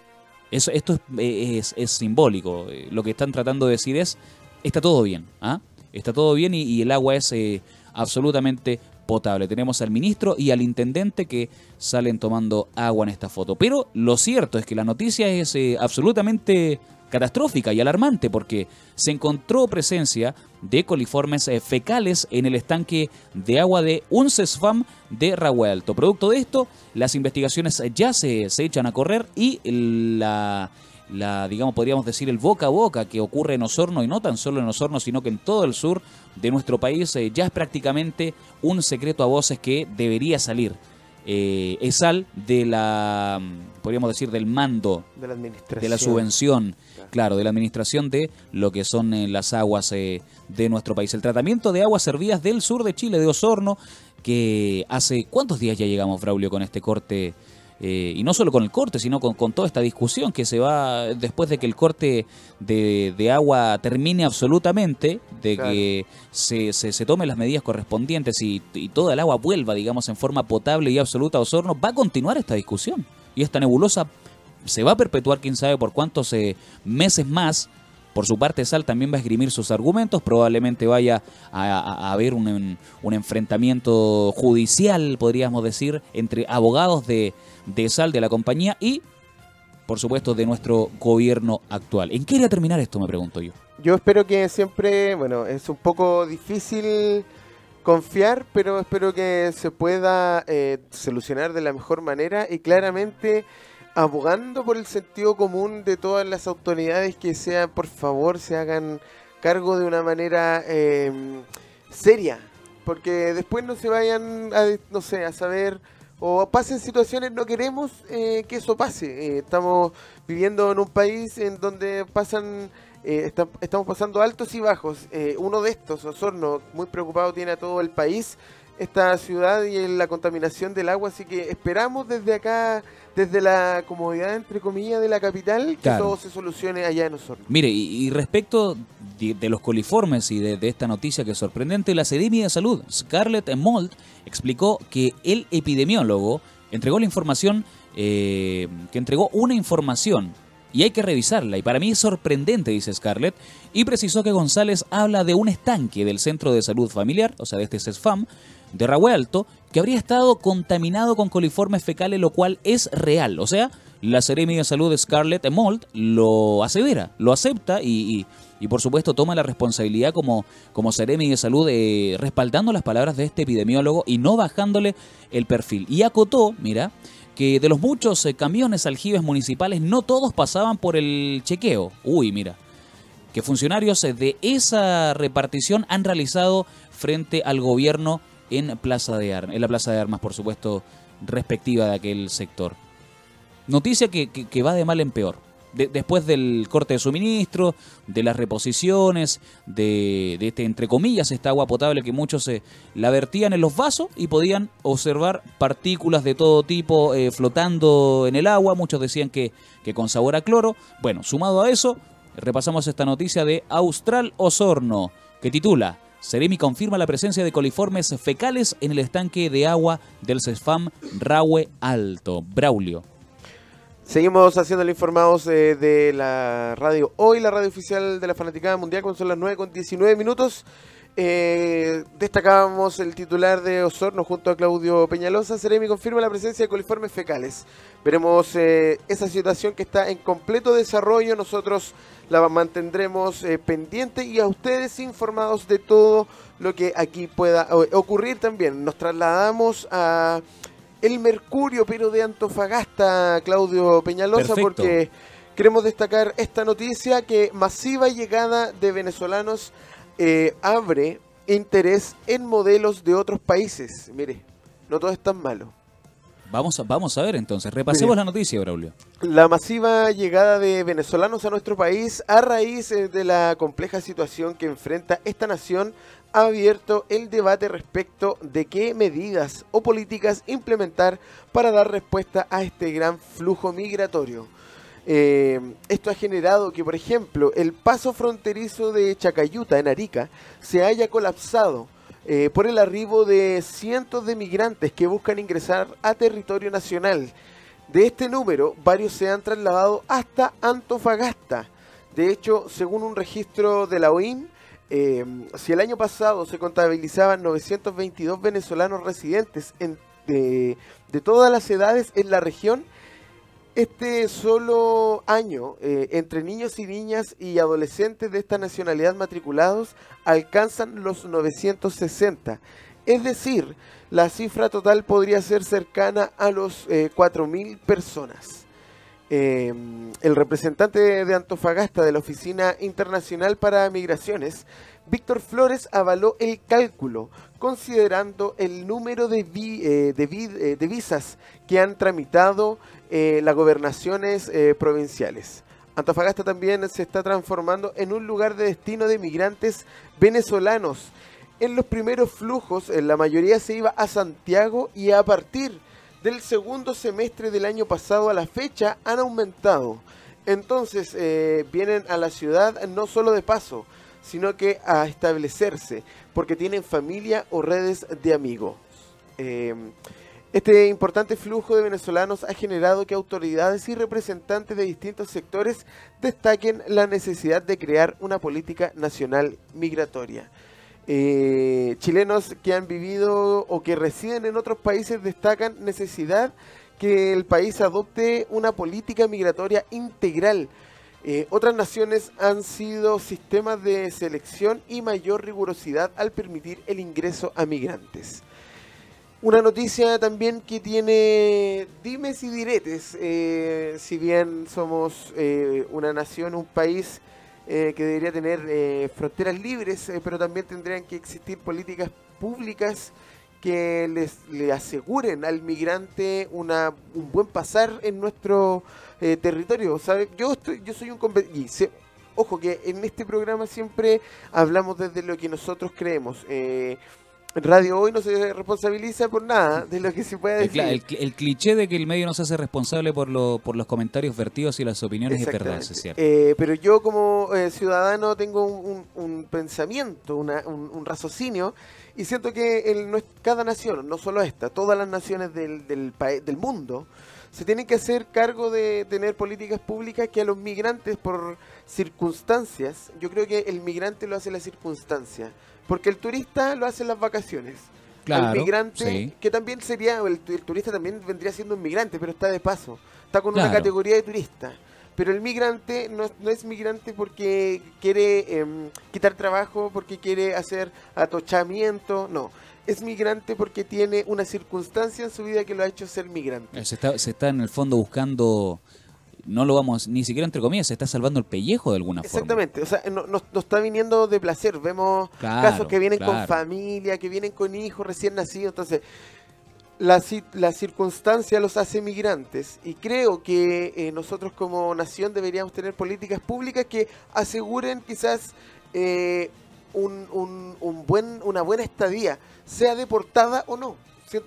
eso, esto es, es, simbólico. Eh, lo que están tratando de decir es, está todo bien. ¿ah? Está todo bien y, el agua es eh, absolutamente potable. Tenemos al ministro y al intendente que salen tomando agua en esta foto. Pero lo cierto es que la noticia es eh, absolutamente catastrófica y alarmante porque se encontró presencia de coliformes eh, fecales en el estanque de agua de un CESFAM de Rahuelto. Producto de esto, las investigaciones ya se, se echan a correr y la, la, digamos, podríamos decir, el boca a boca que ocurre en Osorno, y no tan solo en Osorno, sino que en todo el sur de nuestro país, eh, ya es prácticamente un secreto a voces que debería salir. Eh, es al de la, podríamos decir, del mando, de la, administración. De la subvención, claro. de la administración de lo que son eh, las aguas eh, de nuestro país. El tratamiento de aguas servidas del sur de Chile, de Osorno, que hace, ¿cuántos días ya llegamos, Braulio, con este corte? Eh, y no solo con el corte, sino con, con, toda esta discusión que se va después de que el corte de, de agua termine absolutamente, de que se, se, se tomen las medidas correspondientes y, y, toda el agua vuelva, digamos, en forma potable y absoluta a Osorno, va a continuar esta discusión. Y esta nebulosa se va a perpetuar, quién sabe por cuántos eh, meses más. Por su parte, Sal también va a esgrimir sus argumentos, probablemente vaya a, haber un, un, enfrentamiento judicial, podríamos decir, entre abogados de, de Sal, de la compañía, y, por supuesto, de nuestro gobierno actual. ¿En qué irá a terminar esto, me pregunto yo? Yo espero que siempre, bueno, es un poco difícil confiar, pero espero que se pueda eh, solucionar de la mejor manera y claramente abogando por el sentido común de todas las autoridades que sean, por favor, se hagan cargo de una manera eh, seria, porque después no se vayan a, no sé, a saber o pasen situaciones, no queremos eh, que eso pase. Eh, estamos viviendo en un país en donde pasan, eh, está, estamos pasando altos y bajos. Eh, uno de estos, Osorno, muy preocupado tiene a todo el país esta ciudad y la contaminación del agua, así que esperamos desde acá, desde la comodidad, entre comillas, de la capital, que Claro. todo se solucione allá en Osorno. Mire, y, y respecto de, de los coliformes y de, de esta noticia que es sorprendente, la Sedimi de Salud, Scarlett Mold, explicó que el epidemiólogo entregó la información, eh, que entregó una información y hay que revisarla. Y para mí es sorprendente, dice Scarlett, y precisó que González habla de un estanque del Centro de Salud Familiar, o sea, de este CESFAM, de Rahue Alto que habría estado contaminado con coliformes fecales, lo cual es real. O sea, la Seremi de Salud de Scarlett Mold lo asevera, lo acepta y, y, por supuesto toma la responsabilidad como, como Seremi de Salud eh, respaldando las palabras de este epidemiólogo y no bajándole el perfil. Y acotó, mira, que de los muchos eh, camiones aljibes municipales no todos pasaban por el chequeo. Uy, mira. Que funcionarios eh, de esa repartición han realizado frente al gobierno en, Plaza de en la Plaza de Armas, por supuesto, respectiva de aquel sector. Noticia que, va de mal en peor. después del corte de suministro, de las reposiciones, de, este, entre comillas, esta agua potable que muchos se la vertían en los vasos y podían observar partículas de todo tipo eh, flotando en el agua. Muchos decían que, que con sabor a cloro. Bueno, sumado a eso, repasamos esta noticia de Austral Osorno, que titula Seremi confirma la presencia de coliformes fecales en el estanque de agua del CESFAM Rahue Alto. Braulio. Seguimos haciéndole informados eh, de la radio hoy, la radio oficial de la Fanaticada Mundial, cuando son las 9 con 19 minutos. Eh, destacábamos el titular de Osorno junto a Claudio Peñalosa. Seremi confirma la presencia de coliformes fecales. Veremos eh, esa situación que está en completo desarrollo. Nosotros la mantendremos pendiente y a ustedes informados de todo lo que aquí pueda ocurrir también. Nos trasladamos a el Mercurio, pero de Antofagasta, Claudio Peñalosa, porque queremos destacar esta noticia que masiva llegada de venezolanos eh, abre interés en modelos de otros países. Mire, no todo es tan malo. Vamos a, vamos a ver entonces, repasemos la noticia, Braulio. La masiva llegada de venezolanos a nuestro país a raíz eh, de la compleja situación que enfrenta esta nación ha abierto el debate respecto de qué medidas o políticas implementar para dar respuesta a este gran flujo migratorio. Eh, esto ha generado que, por ejemplo, el paso fronterizo de Chacayuta en Arica se haya colapsado eh, por el arribo de cientos de migrantes que buscan ingresar a territorio nacional. De este número, varios se han trasladado hasta Antofagasta. De hecho, según un registro de la OIM, Em, si el año pasado se contabilizaban 922 venezolanos residentes de, todas las edades en la región, este solo año, eh, entre niños y niñas y adolescentes de esta nacionalidad matriculados alcanzan los 960. Es decir, la cifra total podría ser cercana a los 4.000 eh, personas. Em, el representante de Antofagasta de la Oficina Internacional para Migraciones, Víctor Flores, avaló el cálculo considerando el número de, eh, eh, de, visas que han tramitado eh, las gobernaciones provinciales. Antofagasta también se está transformando en un lugar de destino de migrantes venezolanos. En los primeros flujos, la mayoría se iba a Santiago y a partir del segundo semestre del año pasado a la fecha han aumentado. Entonces vienen a la ciudad no solo de paso, sino que a establecerse, porque tienen familia o redes de amigos. Em, este importante flujo de venezolanos ha generado que autoridades y representantes de distintos sectores destaquen la necesidad de crear una política nacional migratoria. Eh, chilenos que han vivido o que residen en otros países destacan necesidad que el país adopte una política migratoria integral. Eh, otras naciones han sido sistemas de selección y mayor rigurosidad al permitir el ingreso a migrantes. Una noticia también que tiene dimes y diretes, eh, si bien somos una nación, un país eh, que debería tener eh, fronteras libres, eh, pero también tendrían que existir políticas públicas que les le aseguren al migrante una, un buen pasar en nuestro territorio. ¿sabe? Yo, estoy, yo soy un y Ojo que en este programa siempre hablamos desde lo que nosotros creemos. Radio Hoy no se responsabiliza por nada de lo que se pueda decir. El, cliché de que el medio no se hace responsable por, lo, por los comentarios vertidos y las opiniones es verdad, es cierto. Eh, pero yo como eh, ciudadano tengo un, pensamiento, un, raciocinio, y siento que el, cada nación, no solo esta, todas las naciones del, del, del mundo, se tienen que hacer cargo de tener políticas públicas que a los migrantes por circunstancias, yo creo que el migrante lo hace la circunstancia porque el turista lo hace en las vacaciones. al migrante, que también sería, el, turista también vendría siendo un migrante, pero está de paso, está con una categoría de turista. Pero el migrante no, no es migrante porque quiere em, quitar trabajo, porque quiere hacer atochamiento, no. Es migrante porque tiene una circunstancia en su vida que lo ha hecho ser migrante. Se está, se está en el fondo buscando no lo vamos, ni siquiera entre comillas, se está salvando el pellejo de alguna forma. Exactamente, o sea, no, no, está viniendo de placer. Vemos casos que vienen con familia, que vienen con hijos recién nacidos. Entonces, la, la circunstancia los hace migrantes y creo que eh, nosotros como nación deberíamos tener políticas públicas que aseguren quizás eh, un, un, buen, una buena estadía, sea deportada o no.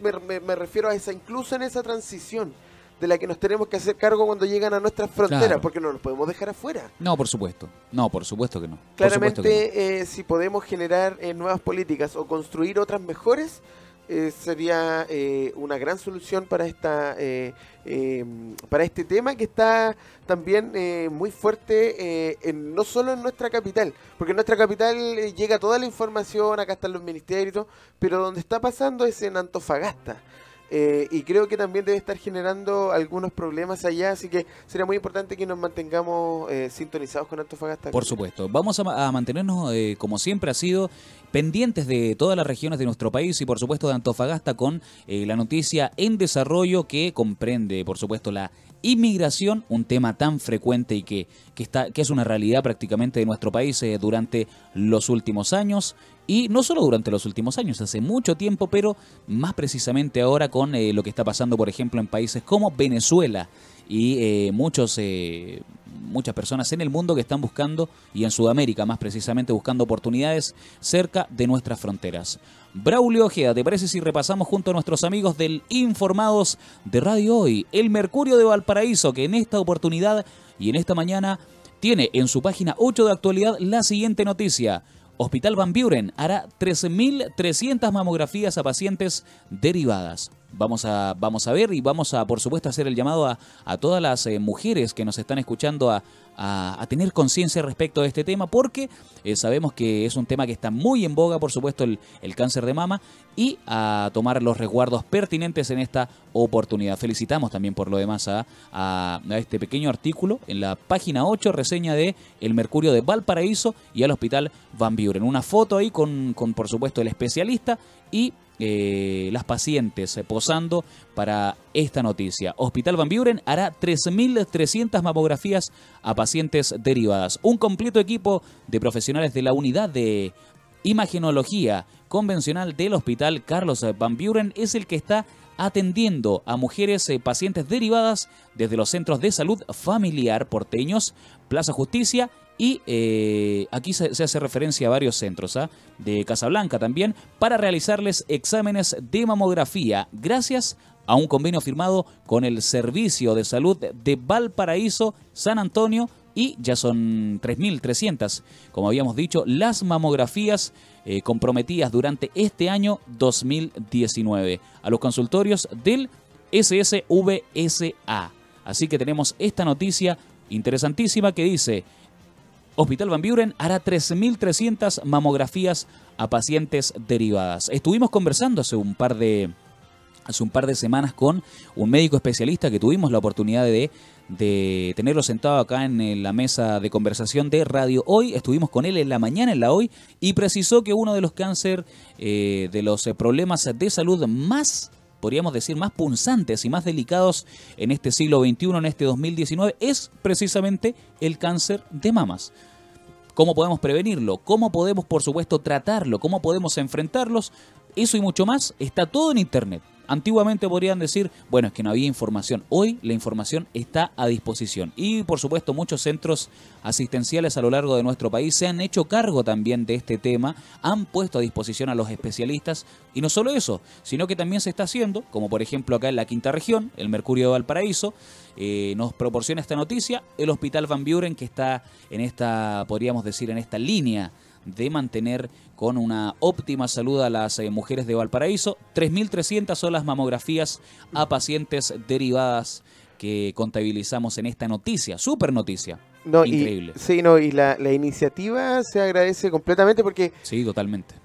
Me, me refiero a esa, incluso en esa transición de la que nos tenemos que hacer cargo cuando llegan a nuestras fronteras, porque no nos podemos dejar afuera. No, por supuesto. No, por supuesto que no. Claramente, eh, si podemos generar eh, nuevas políticas o construir otras mejores, eh, sería una gran solución para esta para este tema que está también muy fuerte en, no solo en nuestra capital porque en nuestra capital llega toda la información acá están los ministerios pero donde está pasando es en Antofagasta eh, y creo que también debe estar generando algunos problemas allá, así que sería muy importante que nos mantengamos eh, sintonizados con Antofagasta. Por supuesto, vamos a, mantenernos, eh, como siempre ha sido, pendientes de todas las regiones de nuestro país y por supuesto de Antofagasta con la noticia en desarrollo que comprende, por supuesto, la inmigración, un tema tan frecuente y que, que, está, que es una realidad prácticamente de nuestro país durante los últimos años. Y no solo durante los últimos años, hace mucho tiempo, pero más precisamente ahora con eh, lo que está pasando, por ejemplo, en países como Venezuela y eh, muchos, eh, muchas personas en el mundo que están buscando, y en Sudamérica más precisamente, buscando oportunidades cerca de nuestras fronteras. Braulio Ojeda, ¿te parece si repasamos junto a nuestros amigos del Informados de Radio Hoy, el Mercurio de Valparaíso, que en esta oportunidad y en esta mañana tiene en su página 8 de actualidad la siguiente noticia. Hospital Van Buren hará 13.300 mamografías a pacientes derivadas. Vamos a, vamos a ver y vamos a, por supuesto, hacer el llamado a, a todas las eh, mujeres que nos están escuchando a, a, tener conciencia respecto de este tema, porque eh, sabemos que es un tema que está muy en boga, por supuesto, el, el, cáncer de mama, y a tomar los resguardos pertinentes en esta oportunidad. Felicitamos también por lo demás a, a, este pequeño artículo en la página 8, reseña de El Mercurio de Valparaíso y al Hospital Van Buren. Una foto ahí con, con por supuesto, el especialista y eh, las pacientes eh, posando para esta noticia. Hospital Van Buren hará 3.300 mamografías a pacientes derivadas. Un completo equipo de profesionales de la unidad de imagenología convencional del Hospital Carlos Van Buren es el que está atendiendo a mujeres eh, pacientes derivadas desde los centros de salud familiar porteños, Plaza Justicia y eh, aquí se, hace referencia a varios centros ¿ah? de Casablanca también para realizarles exámenes de mamografía gracias a un convenio firmado con el Servicio de Salud de Valparaíso, San Antonio y ya son 3.300, como habíamos dicho, las mamografías eh, comprometidas durante este año 2019 a los consultorios del SSVSA. Así que tenemos esta noticia interesantísima que dice, Hospital Van Buren hará 13.300 mamografías a pacientes derivadas. Estuvimos conversando hace un par de hace un par de semanas con un médico especialista que tuvimos la oportunidad de, de tenerlo sentado acá en la mesa de conversación de Radio Hoy. Estuvimos con él en la mañana, en la Hoy, y precisó que uno de los cáncer, eh, de los problemas de salud más podríamos decir, más punzantes y más delicados en este siglo XXI, en este 2019, es precisamente el cáncer de mamas. ¿Cómo podemos prevenirlo? ¿Cómo podemos, por supuesto, tratarlo? ¿Cómo podemos enfrentarlos? Eso y mucho más está todo en Internet. Antiguamente podrían decir, bueno, es que no había información. Hoy la información está a disposición. Y por supuesto muchos centros asistenciales a lo largo de nuestro país se han hecho cargo también de este tema, han puesto a disposición a los especialistas. Y no solo eso, sino que también se está haciendo, como por ejemplo acá en la quinta región, el Mercurio de Valparaíso, eh, nos proporciona esta noticia, el Hospital Van Buren que está en esta, podríamos decir, en esta línea de mantener con una óptima salud a las eh, mujeres de Valparaíso. 3.300 son las mamografías a pacientes derivadas que contabilizamos en esta noticia, super noticia. No, Increíble. sí, no, y la, iniciativa se agradece completamente porque... Sí, totalmente.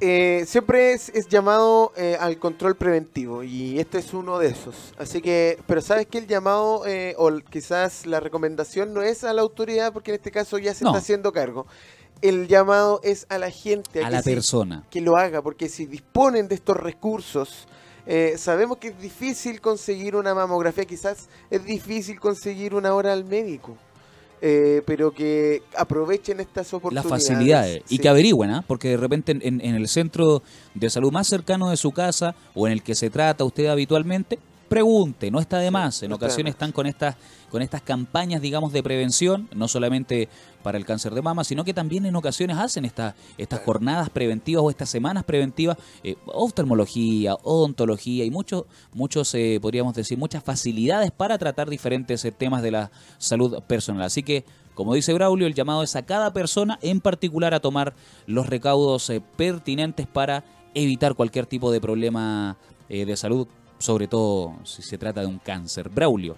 eh, siempre es, es llamado eh, al control preventivo y este es uno de esos. Así que, pero sabes que el llamado eh, o quizás la recomendación no es a la autoridad porque en este caso ya se No. está haciendo cargo. El llamado es a la gente, A que la persona. que lo haga, porque si disponen de estos recursos, eh, sabemos que es difícil conseguir una mamografía, quizás es difícil conseguir una hora al médico, eh, pero que aprovechen estas Las oportunidades. facilidades. Y que averigüen, ¿ah? porque de repente en, en- en el centro de salud más cercano de su casa o en el que se trata usted habitualmente, pregunte, no está de más. En no ocasiones están con estas, con estas campañas, digamos, de prevención, no solamente para el cáncer de mama, sino que también en ocasiones hacen esta- estas jornadas preventivas o estas semanas preventivas, eh, oftalmología, odontología y muchos, muchos eh, podríamos decir, muchas facilidades para tratar diferentes eh, temas de la salud personal. Así que, como dice Braulio, el llamado es a cada persona en particular a tomar los recaudos eh, pertinentes para evitar cualquier tipo de problema eh, de salud, sobre todo si se trata de un cáncer. Braulio.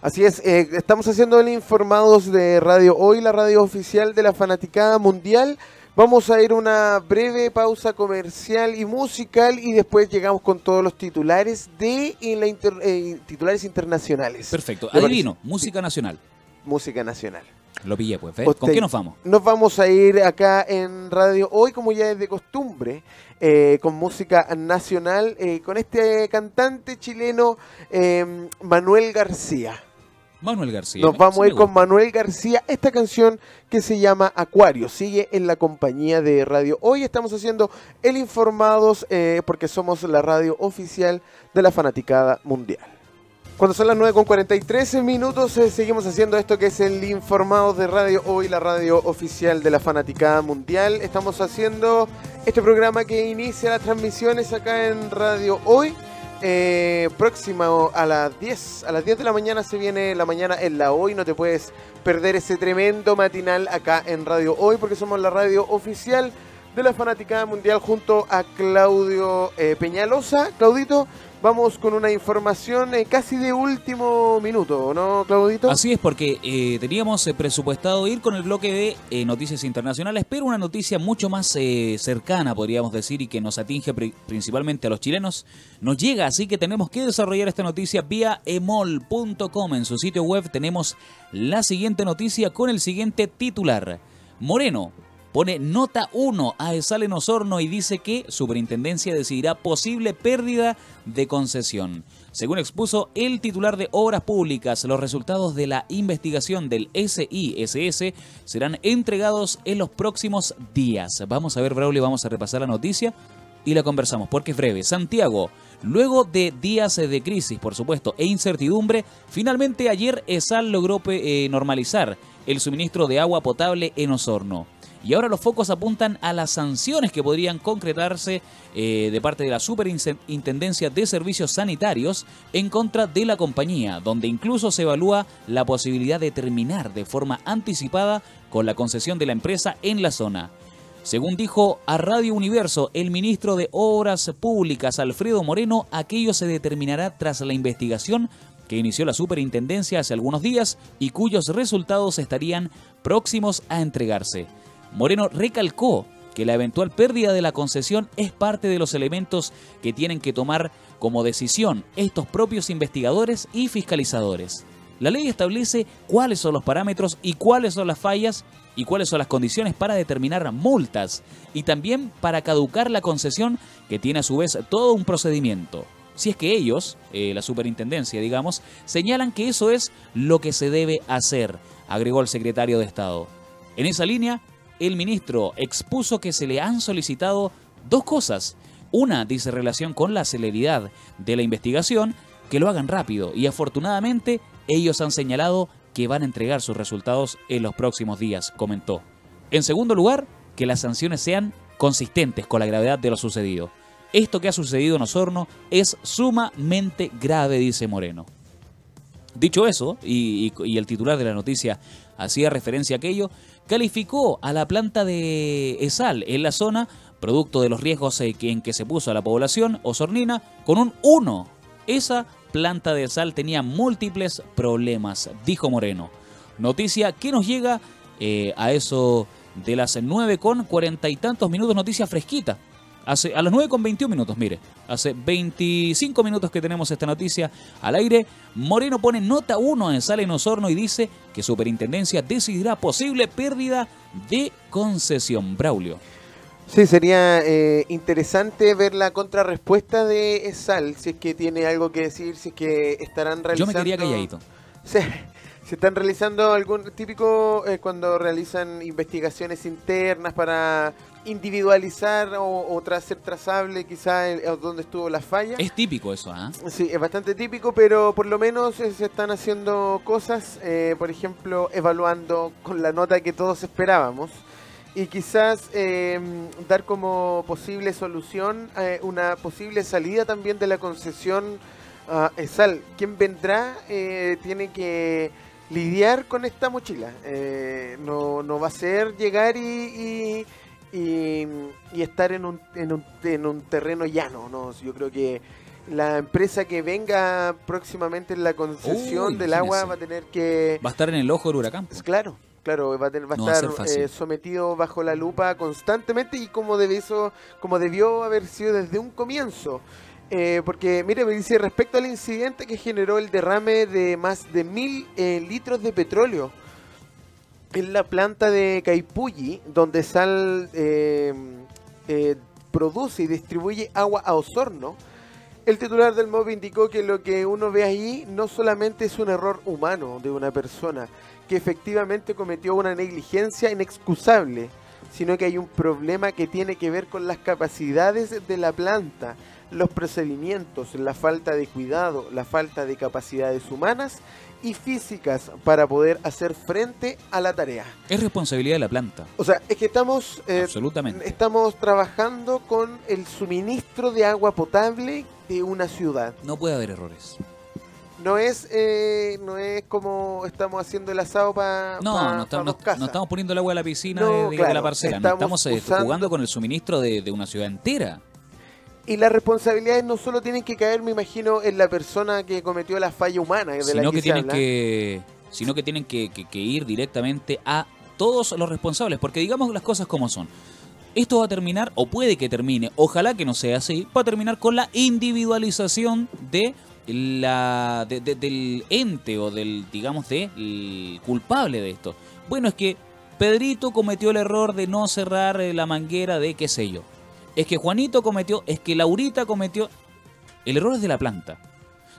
Así es, eh, estamos haciendo el informados de Radio Hoy, la radio oficial de la Fanaticada Mundial. Vamos a ir a una breve pausa comercial y musical y después llegamos con todos los titulares de y la inter- eh, titulares internacionales. Perfecto. ¿Le Adivino, música nacional. Música nacional. Lo pillé, pues. Usted- ¿Con qué nos vamos? Nos vamos a ir acá en Radio Hoy, como ya es de costumbre, eh, con música nacional, eh, con este cantante chileno eh, Manuel García. Manuel García. Nos vamos a ir con. Manuel García, esta canción que se llama Acuario. Sigue en la compañía de Radio. Hoy estamos haciendo el Informados eh, porque somos la radio oficial de la Fanaticada Mundial. Cuando son las 9 con 43 minutos, eh, seguimos haciendo esto que es el Informados de Radio Hoy, la radio oficial de la Fanaticada Mundial. Estamos haciendo este programa que inicia las transmisiones acá en Radio Hoy. Eh, próximo a las 10, a las 10 de la mañana se viene la mañana en la Hoy. No te puedes perder ese tremendo matinal acá en Radio Hoy porque somos la radio oficial de la Fanaticada Mundial junto a Claudio eh, Peñalosa. Claudito, vamos con una información eh, casi de último minuto, ¿no, Claudito? Así es, porque eh, teníamos eh, presupuestado ir con el bloque de eh, noticias internacionales, pero una noticia mucho más eh, cercana, podríamos decir, y que nos atinge pri- principalmente a los chilenos, nos llega, así que tenemos que desarrollar esta noticia vía emol.com. En su sitio web tenemos la siguiente noticia con el siguiente titular. Moreno pone nota 1 a ESAL en Osorno y dice que Superintendencia decidirá posible pérdida de concesión. Según expuso el titular de Obras Públicas, los resultados de la investigación del SISS serán entregados en los próximos días. Vamos a ver, Braulio, vamos a repasar la noticia y la conversamos porque es breve. Santiago, luego de días de crisis, por supuesto, e incertidumbre, finalmente ayer ESAL logró eh, normalizar el suministro de agua potable en Osorno. Y ahora los focos apuntan a las sanciones que podrían concretarse eh, de parte de la Superintendencia de Servicios Sanitarios en contra de la compañía, donde incluso se evalúa la posibilidad de terminar de forma anticipada con la concesión de la empresa en la zona. Según dijo a Radio Universo el ministro de Obras Públicas, Alfredo Moreno, aquello se determinará tras la investigación que inició la superintendencia hace algunos días y cuyos resultados estarían próximos a entregarse. Moreno recalcó que la eventual pérdida de la concesión es parte de los elementos que tienen que tomar como decisión estos propios investigadores y fiscalizadores. La ley establece cuáles son los parámetros y cuáles son las fallas y cuáles son las condiciones para determinar multas y también para caducar la concesión que tiene a su vez todo un procedimiento. Si es que ellos, eh, la superintendencia digamos, señalan que eso es lo que se debe hacer, agregó el secretario de Estado. En esa línea, el ministro expuso que se le han solicitado dos cosas. Una dice relación con la celeridad de la investigación, que lo hagan rápido y afortunadamente ellos han señalado que van a entregar sus resultados en los próximos días, comentó. En segundo lugar, que las sanciones sean consistentes con la gravedad de lo sucedido. Esto que ha sucedido en Osorno es sumamente grave, dice Moreno. Dicho eso, y, y- el titular de la noticia hacía referencia a aquello, calificó a la planta de Esal en la zona, producto de los riesgos eh, en que se puso a la población osornina, con un 1. Esa planta de sal tenía múltiples problemas, dijo Moreno. Noticia que nos llega eh, a eso de las 9 con cuarenta y tantos minutos, noticia fresquita. Hace, a las 9 con 21 minutos, mire. Hace 25 minutos que tenemos esta noticia al aire. Moreno pone nota 1 en Sala en Osorno y dice que Superintendencia decidirá posible pérdida de concesión. Braulio. Sí, sería eh, interesante ver la contrarrespuesta de ESAL, si es que tiene algo que decir, si es que estarán realizando... Yo me quería calladito. Sí, se están realizando algún típico eh, cuando realizan investigaciones internas para individualizar o, o ser trazable quizá dónde estuvo la falla. Es típico eso, ¿ah? Sí, es bastante típico, pero por lo menos eh, se están haciendo cosas, por ejemplo, evaluando con la nota que todos esperábamos y quizás em, dar como posible solución eh, una posible salida también de la concesión a ESAL. Quien vendrá eh, tiene que lidiar con esta mochila. Eh, no, no, va a ser llegar y, y, y, estar en un, en, un, en un terreno llano. ¿no? Yo creo que la empresa que venga próximamente en la concesión del agua va a tener que... Va a estar en el ojo del huracán. Claro, Claro, va a, estar eh, sometido bajo la lupa constantemente y como, eso, como debió haber sido desde un comienzo. Eh, porque, mire, me dice respecto al incidente que generó el derrame de más de mil eh, litros de petróleo en la planta de Caipulli, donde Sal produce y distribuye agua a Osorno. El titular del MOB indicó que lo que uno ve ahí no solamente es un error humano de una persona, que efectivamente cometió una negligencia inexcusable, sino que hay un problema que tiene que ver con las capacidades de la planta, los procedimientos, la falta de cuidado, la falta de capacidades humanas y físicas para poder hacer frente a la tarea. Es responsabilidad de la planta. O sea, es que estamos, eh, Absolutamente. estamos trabajando con el suministro de agua potable de una ciudad. No puede haber errores no es eh, no es como estamos haciendo el asado para no, no, no, estamos poniendo el agua a la piscina de, la parcela, estamos, eh, jugando con el suministro de, una ciudad entera. Y las responsabilidades no solo tienen que caer, me imagino, en la persona que cometió la falla humana, de sino la que, que tienen que sino que tienen que, que ir directamente a todos los responsables, porque digamos las cosas como son. Esto va a terminar, o puede que termine, ojalá que no sea así, va a terminar con la individualización de la del ente o del, digamos, de culpable de esto. Bueno, es que Pedrito cometió el error de no cerrar la manguera de qué sé yo. Es que Juanito cometió, es que Laurita cometió. El error es de la planta.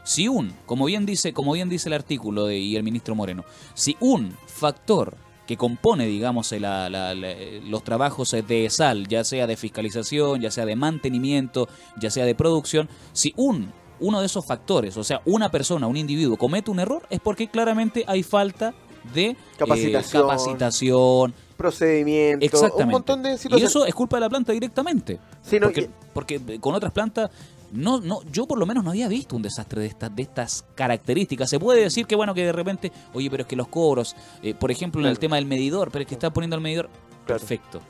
Si un, como bien dice, como bien dice el artículo de, y el ministro Moreno, si un factor que compone, digamos, los trabajos de sal, ya sea de fiscalización, ya sea de mantenimiento, ya sea de producción, si un uno de esos factores, o sea, una persona, un individuo comete un error, es porque claramente hay falta de eh, capacitación, capacitación procedimiento, un montón de situaciones. Y eso es culpa de la planta directamente. porque, con otras plantas no, no, yo por lo menos no había visto un desastre de estas, de estas características. Se puede decir que bueno que de repente, oye, pero es que los cobros, eh, por ejemplo, en el tema del medidor, pero es que está poniendo el medidor, perfecto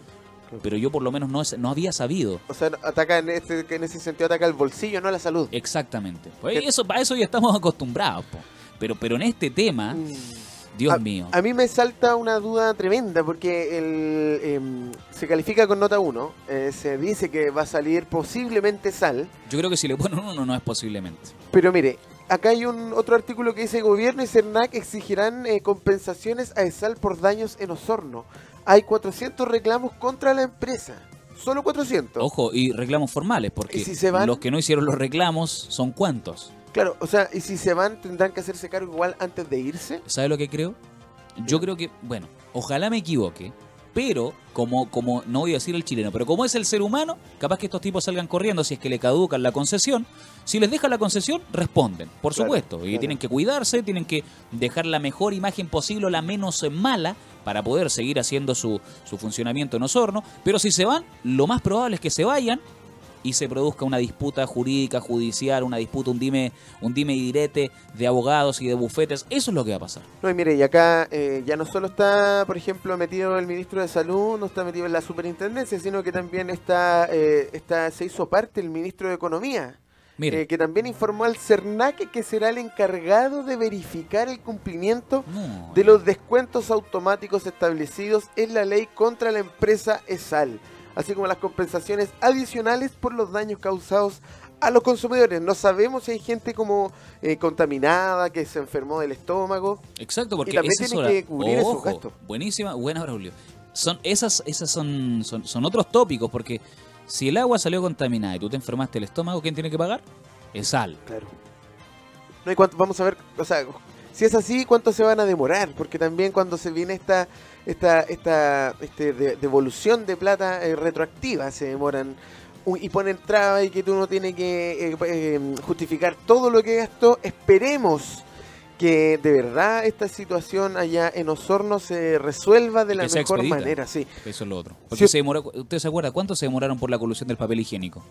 pero yo por lo menos no, no había sabido. O sea, ataca en, este, en ese sentido ataca el bolsillo, no la salud. Exactamente. Pues eso, para eso ya estamos acostumbrados. Pero, pero en este tema, mm. Dios mío. A mí me salta una duda tremenda porque el, em, se califica con nota 1. Eh, se dice que va a salir posiblemente sal. Yo creo que si le ponen uno no es posiblemente. Pero mire, acá hay un otro artículo que dice gobierno y CERNAC exigirán eh, compensaciones a ESAL por daños en Osorno hay 400 reclamos contra la empresa. Solo 400. Ojo, y reclamos formales, porque los que no hicieron los reclamos son cuántos. Claro, o sea, y si se van, tendrán que hacerse cargo igual antes de irse. ¿Sabe lo que creo? Yo creo que, bueno, ojalá me equivoque, pero como, como, no voy a decir el chileno, pero como es el ser humano, capaz que estos tipos salgan corriendo si es que le caducan la concesión. Si les deja la concesión, responden, por supuesto. Y tienen que cuidarse, tienen que dejar la mejor imagen posible, la menos mala, para poder seguir haciendo su, su funcionamiento en Osorno. Pero si se van, lo más probable es que se vayan y se produzca una disputa jurídica, judicial, una disputa, un dime, un dime y direte de abogados y de bufetes. Eso es lo que va a pasar. No, y mire, y acá eh, ya no solo está, por ejemplo, metido el ministro de Salud, no está metido en la superintendencia, sino que también está, eh, está se hizo parte el ministro de Economía. Eh, que también informó al CERNAC que será el encargado de verificar el cumplimiento de los descuentos automáticos establecidos en la ley contra la empresa ESAL. Así como las compensaciones adicionales por los daños causados a los consumidores. No sabemos si hay gente como eh, contaminada, que se enfermó del estómago. Exacto, porque Y también hora- que cubrir esos gastos. Buenísima, buena Braulio. Son, esas esas son, son, son otros tópicos, porque si el agua salió contaminada y tú te enfermaste el estómago, ¿quién tiene que pagar? Es sal. Claro. No hay cuánto, vamos a ver, o sea, si es así, ¿cuánto se van a demorar? Porque también cuando se viene esta esta esta este, de- devolución de plata eh, retroactiva, se demoran y ponen trabas y que tú no tienes que eh, eh, justificar todo lo que gastó. Esperemos que de verdad esta situación allá en Osorno se resuelva de la Que mejor manera, sí. Eso es lo otro. Porque Sí. se demoró, ¿usted se acuerda cuánto se demoraron por la colusión del papel higiénico?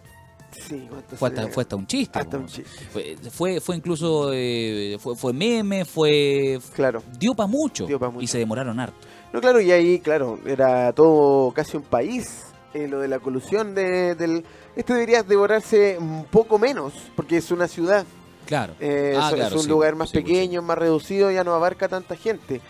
Sí, ¿cuánto Fue hasta, fue hasta un chiste. hasta po. un chiste. Fue, fue, fue incluso, eh, fue, fue meme, fue... Claro. Dio para mucho, Dio pa' mucho. y se demoraron harto. No, claro, y ahí, claro, era todo casi un país, eh, lo de la colusión de, del... Esto debería devorarse un poco menos, porque es una ciudad, Claro. eh, Ah, es, claro, es un sí, lugar más sí, pues, pequeño, más reducido, ya no abarca tanta gente.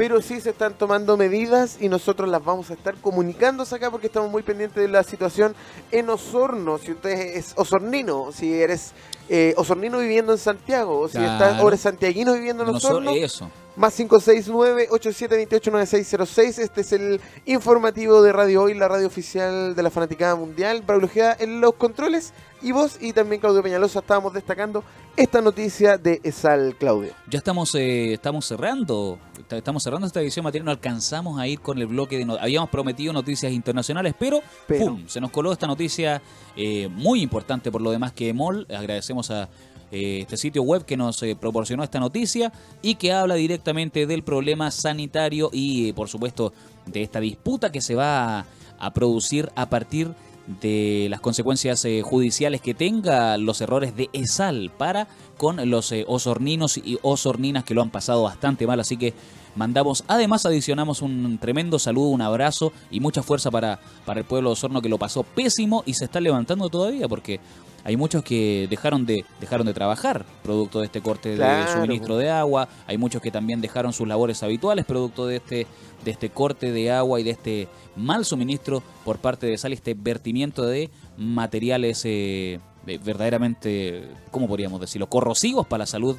Pero sí se están tomando medidas y nosotros las vamos a estar comunicándose acá porque estamos muy pendientes de la situación en Osorno. Si usted es osornino, si eres eh, osornino viviendo en Santiago, o si Claro. ahora santiaguino viviendo en No so- Osorno, eso. más 569-8728-9606. Este es el informativo de Radio Hoy, la radio oficial de la Fanaticada Mundial. Braulio en los controles. Y vos y también Claudio Peñalosa estábamos destacando esta noticia de ESAL, Claudio. Ya estamos, eh, estamos cerrando, est- estamos cerrando esta edición material, no alcanzamos a ir con el bloque de no- habíamos prometido noticias internacionales, pero, Pero. ¡pum! se nos coló esta noticia eh, muy importante por lo demás que MOL, agradecemos a eh, este sitio web que nos eh, proporcionó esta noticia y que habla directamente del problema sanitario y eh, por supuesto de esta disputa que se va a, producir a partir de las consecuencias judiciales que tenga los errores de ESAL para con los osorninos y osorninas que lo han pasado bastante mal, así que mandamos, además adicionamos un tremendo saludo, un abrazo y mucha fuerza para, para el pueblo Osorno que lo pasó pésimo y se está levantando todavía porque hay muchos que dejaron de, dejaron de trabajar producto de este corte de Claro. suministro de agua, hay muchos que también dejaron sus labores habituales producto de este, de este corte de agua y de este mal suministro por parte de Sal, este vertimiento de materiales eh, eh, verdaderamente, ¿cómo podríamos decirlo?, corrosivos para la salud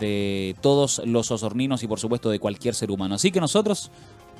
de todos los osorninos y por supuesto de cualquier ser humano. Así que nosotros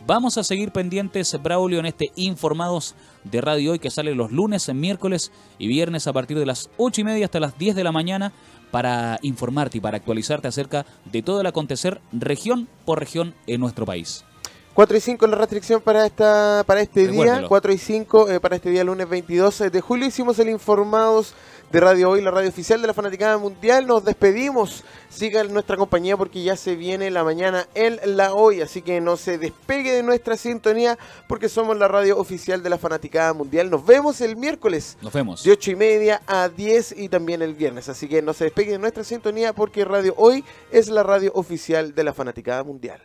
vamos a seguir pendientes, Braulio, en este Informados de Radio Hoy que sale los lunes, miércoles y viernes a partir de las 8 y media hasta las 10 de la mañana para informarte y para actualizarte acerca de todo el acontecer región por región en nuestro país. 4 y 5 la restricción para esta para este día. Recuérdelo. 4 y 5 eh, para este día lunes 22 de julio. Hicimos el Informados de Radio Hoy, la radio oficial de la Fanaticada Mundial. Nos despedimos. Siga nuestra compañía porque ya se viene la mañana en la hoy. Así que no se despegue de nuestra sintonía porque somos la radio oficial de la Fanaticada Mundial. Nos vemos el miércoles Nos vemos. de 8 y media a 10 y también el viernes. Así que no se despegue de nuestra sintonía porque Radio Hoy es la radio oficial de la Fanaticada Mundial.